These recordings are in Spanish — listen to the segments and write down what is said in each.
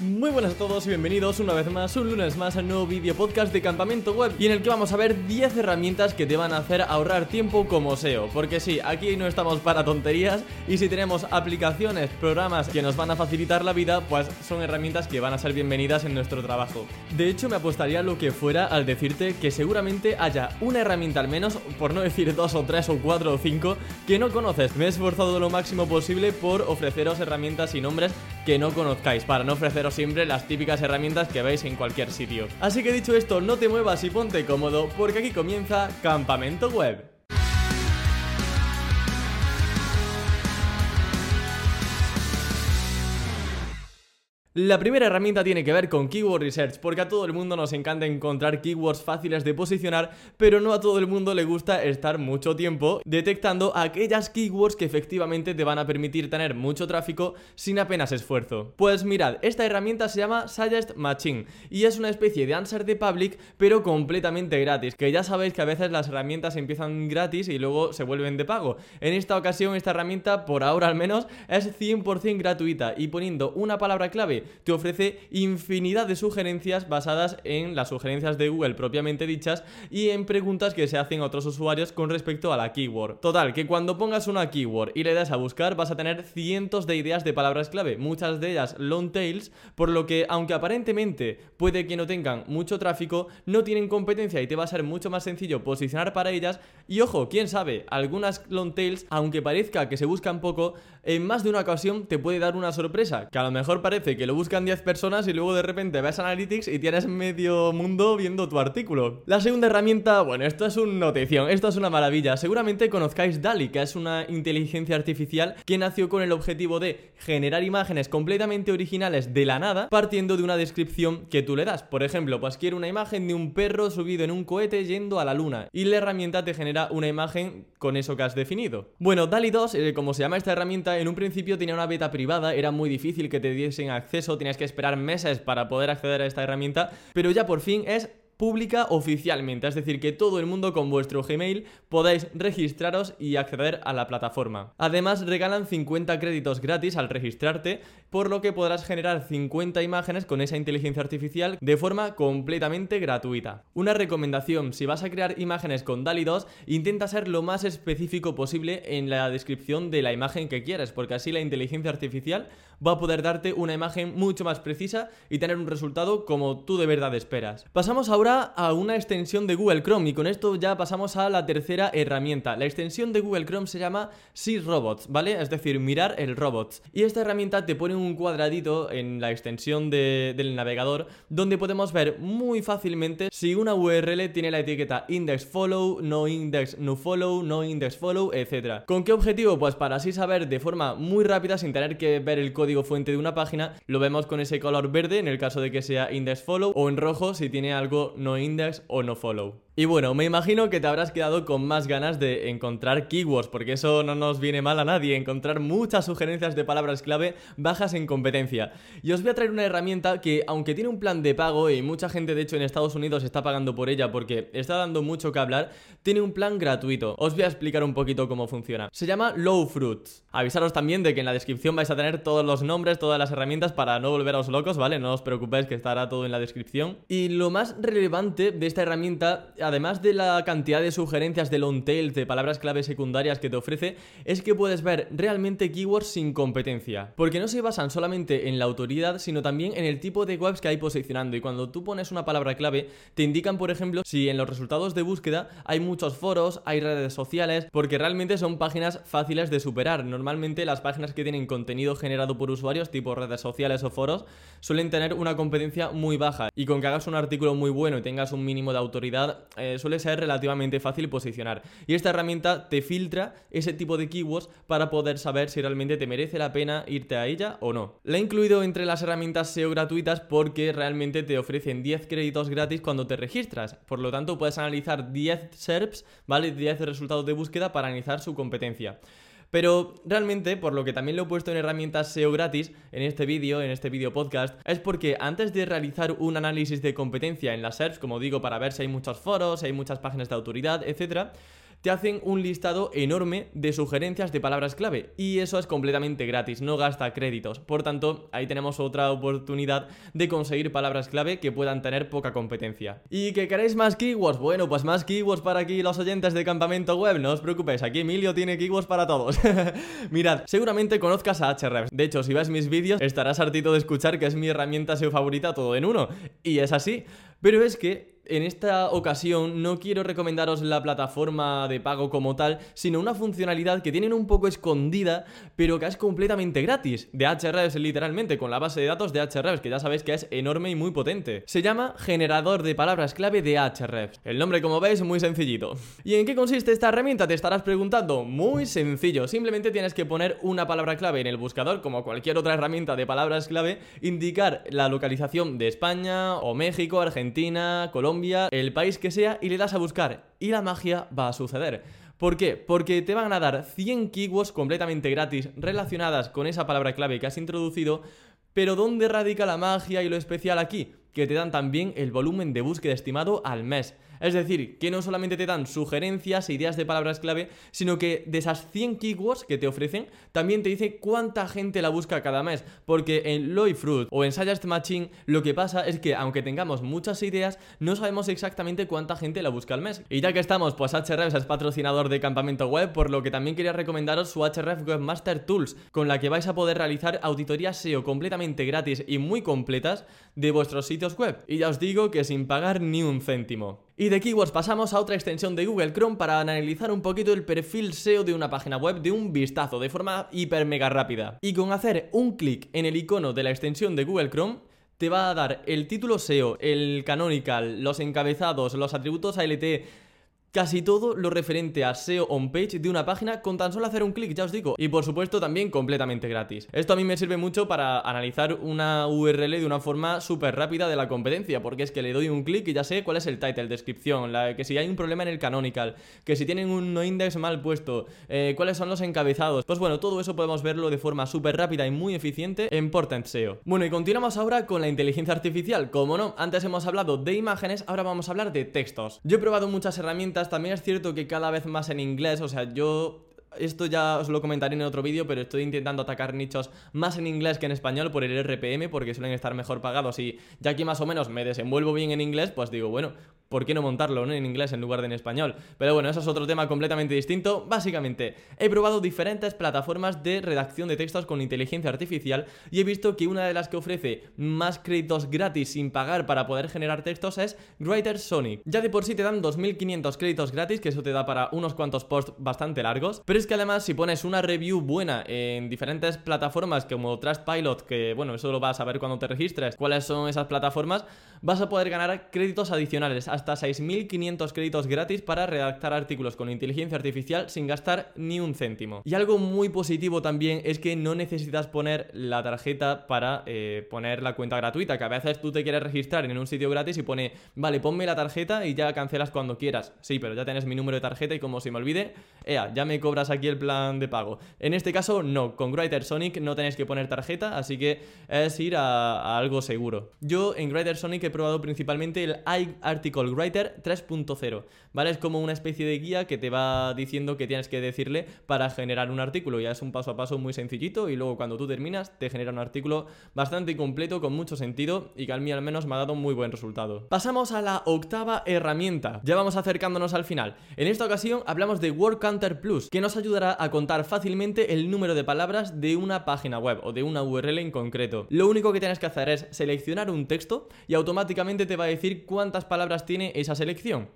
Muy buenas a todos y bienvenidos una vez más, un lunes más al nuevo vídeo podcast de Campamento Web y en el que vamos a ver 10 herramientas que te van a hacer ahorrar tiempo como SEO. Porque sí, aquí no estamos para tonterías y si tenemos aplicaciones, programas que nos van a facilitar la vida, pues son herramientas que van a ser bienvenidas en nuestro trabajo. De hecho, me apostaría lo que fuera al decirte que seguramente haya una herramienta al menos, por no decir dos o tres o cuatro o cinco, que no conoces. Me he esforzado lo máximo posible por ofreceros herramientas y nombres que no conozcáis, para no ofreceros siempre las típicas herramientas que veis en cualquier sitio. Así que dicho esto, no te muevas y ponte cómodo porque aquí comienza Campamento Web. La primera herramienta tiene que ver con Keyword Research, porque a todo el mundo nos encanta encontrar keywords fáciles de posicionar, pero no a todo el mundo le gusta estar mucho tiempo detectando aquellas keywords que efectivamente te van a permitir tener mucho tráfico sin apenas esfuerzo. Pues mirad, esta herramienta se llama Suggest Matching y es una especie de answer de public, pero completamente gratis, que ya sabéis que a veces las herramientas empiezan gratis y luego se vuelven de pago. En esta ocasión esta herramienta, por ahora al menos, es 100% gratuita y poniendo una palabra clave te ofrece infinidad de sugerencias basadas en las sugerencias de Google propiamente dichas y en preguntas que se hacen a otros usuarios con respecto a la keyword. Total, que cuando pongas una keyword y le das a buscar vas a tener cientos de ideas de palabras clave, muchas de ellas long tails, por lo que aunque aparentemente puede que no tengan mucho tráfico, no tienen competencia y te va a ser mucho más sencillo posicionar para ellas y ojo, quién sabe, algunas long tails, aunque parezca que se buscan poco, en más de una ocasión te puede dar una sorpresa, que a lo mejor parece que lo buscan 10 personas y luego de repente ves Analytics y tienes medio mundo viendo tu artículo. La segunda herramienta, bueno, esto es una notición, esto es una maravilla. Seguramente conozcáis DALI, que es una inteligencia artificial que nació con el objetivo de generar imágenes completamente originales de la nada, partiendo de una descripción que tú le das. Por ejemplo, pues quiero una imagen de un perro subido en un cohete yendo a la luna y la herramienta te genera una imagen con eso que has definido. Bueno, DALI 2, eh, como se llama esta herramienta, en un principio tenía una beta privada, era muy difícil que te diesen acceso tienes que esperar meses para poder acceder a esta herramienta, pero ya por fin es pública oficialmente, es decir, que todo el mundo con vuestro Gmail podáis registraros y acceder a la plataforma. Además, regalan 50 créditos gratis al registrarte, por lo que podrás generar 50 imágenes con esa inteligencia artificial de forma completamente gratuita. Una recomendación, si vas a crear imágenes con DALI 2, intenta ser lo más específico posible en la descripción de la imagen que quieres, porque así la inteligencia artificial va a poder darte una imagen mucho más precisa y tener un resultado como tú de verdad esperas. Pasamos ahora a una extensión de Google Chrome y con esto ya pasamos a la tercera herramienta. La extensión de Google Chrome se llama See Robots, ¿vale? Es decir, mirar el robots. Y esta herramienta te pone un cuadradito en la extensión del navegador donde podemos ver muy fácilmente si una URL tiene la etiqueta index follow, no index no follow, no index follow, etc. ¿Con qué objetivo? Pues para así saber de forma muy rápida sin tener que ver el código fuente de una página, lo vemos con ese color verde en el caso de que sea index follow o en rojo si tiene algo no index o no follow. Y bueno, me imagino que te habrás quedado con más ganas de encontrar keywords, porque eso no nos viene mal a nadie, encontrar muchas sugerencias de palabras clave bajas en competencia. Y os voy a traer una herramienta que, aunque tiene un plan de pago y mucha gente de hecho en Estados Unidos está pagando por ella porque está dando mucho que hablar, tiene un plan gratuito. Os voy a explicar un poquito cómo funciona. Se llama Low Fruits. Avisaros también de que en la descripción vais a tener todos los nombres, todas las herramientas para no volveros locos, ¿vale? No os preocupéis que estará todo en la descripción. Y lo más relevante de esta herramienta además de la cantidad de sugerencias de long tail, de palabras clave secundarias que te ofrece, es que puedes ver realmente keywords sin competencia. Porque no se basan solamente en la autoridad, sino también en el tipo de webs que hay posicionando. Y cuando tú pones una palabra clave, te indican, por ejemplo, si en los resultados de búsqueda hay muchos foros, hay redes sociales, porque realmente son páginas fáciles de superar. Normalmente las páginas que tienen contenido generado por usuarios, tipo redes sociales o foros, suelen tener una competencia muy baja. Y con que hagas un artículo muy bueno y tengas un mínimo de autoridad, eh, suele ser relativamente fácil posicionar. Y esta herramienta te filtra ese tipo de keywords para poder saber si realmente te merece la pena irte a ella o no. La he incluido entre las herramientas SEO gratuitas porque realmente te ofrecen 10 créditos gratis cuando te registras. Por lo tanto, puedes analizar 10 SERPs, ¿vale? 10 resultados de búsqueda para analizar su competencia. Pero realmente, por lo que también lo he puesto en herramientas SEO gratis en este vídeo, en este vídeo podcast, es porque antes de realizar un análisis de competencia en las SERPs, como digo, para ver si hay muchos foros, si hay muchas páginas de autoridad, etc., te hacen un listado enorme de sugerencias de palabras clave y eso es completamente gratis, no gasta créditos. Por tanto, ahí tenemos otra oportunidad de conseguir palabras clave que puedan tener poca competencia. ¿Y que queréis más keywords? Bueno, pues más keywords para aquí los oyentes de Campamento Web, no os preocupéis, aquí Emilio tiene keywords para todos. Mirad, seguramente conozcas a Ahrefs. De hecho, si ves mis vídeos, estarás hartito de escuchar que es mi herramienta SEO favorita todo en uno. Y es así. Pero es que en esta ocasión no quiero recomendaros la plataforma de pago como tal, sino una funcionalidad que tienen un poco escondida, pero que es completamente gratis, de Ahrefs literalmente, con la base de datos de Ahrefs, que ya sabéis que es enorme y muy potente. Se llama Generador de Palabras Clave de Ahrefs. El nombre, como veis, muy sencillito. ¿Y en qué consiste esta herramienta? Te estarás preguntando. Muy sencillo, simplemente tienes que poner una palabra clave en el buscador, como cualquier otra herramienta de palabras clave, indicar la localización de España o México, Argentina, Colombia, el país que sea, y le das a buscar. Y la magia va a suceder. ¿Por qué? Porque te van a dar 100 keywords completamente gratis relacionadas con esa palabra clave que has introducido, pero ¿dónde radica la magia y lo especial aquí? Que te dan también el volumen de búsqueda estimado al mes. Es decir, que no solamente te dan sugerencias e ideas de palabras clave, sino que de esas 100 keywords que te ofrecen, también te dice cuánta gente la busca cada mes. Porque en Loy Fruit o en Suggest Matching, lo que pasa es que aunque tengamos muchas ideas, no sabemos exactamente cuánta gente la busca al mes. Y ya que estamos, pues Hrefs es patrocinador de Campamento Web, por lo que también quería recomendaros su Href Webmaster Tools, con la que vais a poder realizar auditorías SEO completamente gratis y muy completas de vuestros sitios web. Y ya os digo que sin pagar ni un céntimo. Y de keywords pasamos a otra extensión de Google Chrome para analizar un poquito el perfil SEO de una página web de un vistazo, de forma hiper mega rápida. Y con hacer un clic en el icono de la extensión de Google Chrome, te va a dar el título SEO, el canonical, los encabezados, los atributos ALT, casi todo lo referente a SEO on page de una página con tan solo hacer un clic, ya os digo. Y por supuesto también completamente gratis. Esto a mí me sirve mucho para analizar una URL de una forma súper rápida de la competencia, porque es que le doy un clic y ya sé cuál es el title, descripción, la, que si hay un problema en el canonical, que si tienen un no index mal puesto, eh, cuáles son los encabezados. Pues bueno, todo eso podemos verlo de forma súper rápida y muy eficiente en Portent SEO. Bueno, y continuamos ahora con la inteligencia artificial. Como no, antes hemos hablado de imágenes, ahora vamos a hablar de textos. Yo he probado muchas herramientas también es cierto que cada vez más en inglés, o sea, yo esto ya os lo comentaré en otro vídeo, pero estoy intentando atacar nichos más en inglés que en español por el RPM, porque suelen estar mejor pagados y ya que más o menos me desenvuelvo bien en inglés, pues digo, bueno, ¿por qué no montarlo en inglés en lugar de en español? Pero bueno, eso es otro tema completamente distinto. Básicamente, he probado diferentes plataformas de redacción de textos con inteligencia artificial y he visto que una de las que ofrece más créditos gratis sin pagar para poder generar textos es Writer Sonic. Ya de por sí te dan 2500 créditos gratis, que eso te da para unos cuantos posts bastante largos, pero es que además si pones una review buena en diferentes plataformas como Trustpilot, que bueno, eso lo vas a ver cuando te registres, cuáles son esas plataformas, vas a poder ganar créditos adicionales hasta 6.500 créditos gratis para redactar artículos con inteligencia artificial sin gastar ni un céntimo. Y algo muy positivo también es que no necesitas poner la tarjeta para eh, poner la cuenta gratuita, que a veces tú te quieres registrar en un sitio gratis y pone, vale, ponme la tarjeta y ya cancelas cuando quieras. Sí, pero ya tienes mi número de tarjeta y como se me olvide, ya me cobras aquí el plan de pago. En este caso, no, con Writer Sonic no tenéis que poner tarjeta, así que es ir a, algo seguro. Yo en Writer Sonic he probado principalmente el iArticle Writer 3.0, ¿vale? Es como una especie de guía que te va diciendo que tienes que decirle para generar un artículo. Ya es un paso a paso muy sencillito y luego cuando tú terminas te genera un artículo bastante completo con mucho sentido y que a mí al menos me ha dado un muy buen resultado. Pasamos a la octava herramienta. Ya vamos acercándonos al final. En esta ocasión hablamos de Word Counter Plus, que nos ayudará a contar fácilmente el número de palabras de una página web o de una URL en concreto. Lo único que tienes que hacer es seleccionar un texto y automáticamente te va a decir cuántas palabras tiene esa selección.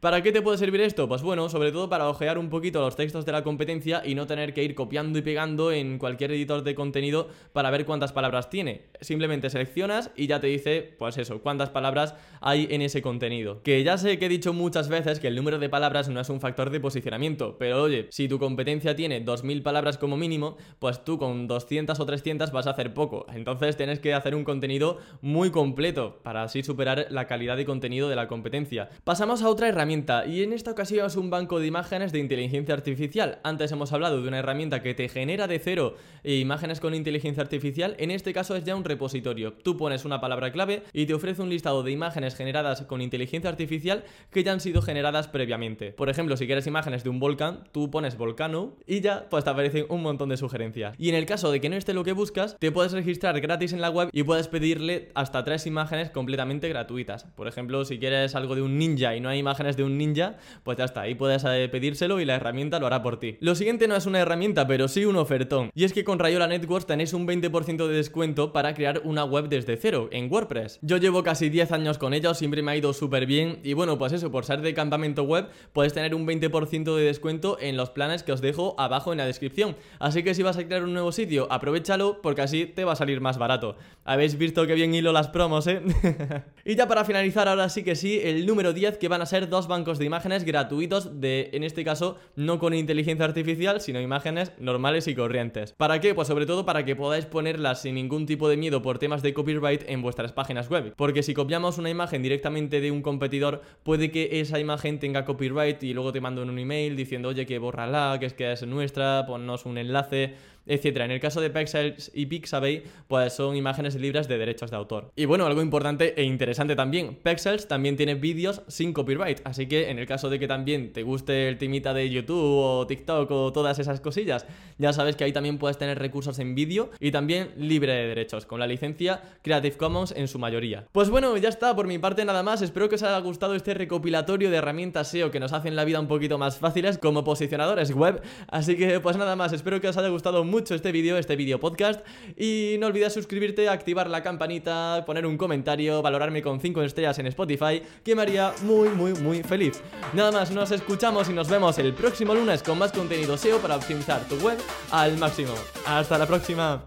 ¿Para qué te puede servir esto? Pues bueno, sobre todo para ojear un poquito los textos de la competencia y no tener que ir copiando y pegando en cualquier editor de contenido para ver cuántas palabras tiene. Simplemente seleccionas y ya te dice, pues eso, cuántas palabras hay en ese contenido. Que ya sé que he dicho muchas veces que el número de palabras no es un factor de posicionamiento, pero oye, si tu competencia tiene 2000 palabras como mínimo, pues tú con 200 o 300 vas a hacer poco. Entonces tienes que hacer un contenido muy completo para así superar la calidad de contenido de la competencia. Pasamos a otra herramienta y en esta ocasión es un banco de imágenes de inteligencia artificial. Antes hemos hablado de una herramienta que te genera de cero imágenes con inteligencia artificial, en este caso es ya un repositorio. Tú pones una palabra clave y te ofrece un listado de imágenes generadas con inteligencia artificial que ya han sido generadas previamente. Por ejemplo, si quieres imágenes de un volcán, tú pones volcano y ya pues te aparecen un montón de sugerencias. Y en el caso de que no esté lo que buscas, te puedes registrar gratis en la web y puedes pedirle hasta tres imágenes completamente gratuitas. Por ejemplo, si quieres algo de un ninja y no hay imágenes de un ninja, pues ya está, ahí puedes eh, pedírselo y la herramienta lo hará por ti. Lo siguiente no es una herramienta, pero sí un ofertón. Y es que con Rayola Networks tenéis un 20% de descuento para crear una web desde cero en WordPress. Yo llevo casi 10 años con ellos, siempre me ha ido súper bien y bueno, pues eso, por ser de campamento web, puedes tener un 20% de descuento en los planes que os dejo abajo en la descripción. Así que si vas a crear un nuevo sitio, aprovechalo porque así te va a salir más barato. Habéis visto que bien hilo las promos, ¿eh? y ya para finalizar, ahora sí que sí, el número 10 que van a ser dos bancos de imágenes gratuitos de, en este caso, no con inteligencia artificial, sino imágenes normales y corrientes. ¿Para qué? Pues sobre todo para que podáis ponerlas sin ningún tipo de miedo por temas de copyright en vuestras páginas web. Porque si copiamos una imagen directamente de un competidor, puede que esa imagen tenga copyright y luego te mando un email diciendo, oye, que bórrala, que es que es nuestra, ponnos un enlace etcétera. En el caso de Pexels y Pixabay, pues son imágenes libres de derechos de autor. Y bueno, algo importante e interesante también, Pexels también tiene vídeos sin copyright, así que en el caso de que también te guste el timita de YouTube o TikTok o todas esas cosillas, ya sabes que ahí también puedes tener recursos en vídeo y también libre de derechos, con la licencia Creative Commons en su mayoría. Pues bueno, ya está, por mi parte nada más, espero que os haya gustado este recopilatorio de herramientas SEO que nos hacen la vida un poquito más fáciles como posicionadores web, así que pues nada más, espero que os haya gustado mucho mucho este vídeo, este vídeo podcast. Y no olvides suscribirte, activar la campanita, poner un comentario, valorarme con 5 estrellas en Spotify, que me haría muy, muy, muy feliz. Nada más, nos escuchamos y nos vemos el próximo lunes con más contenido SEO para optimizar tu web al máximo. Hasta la próxima.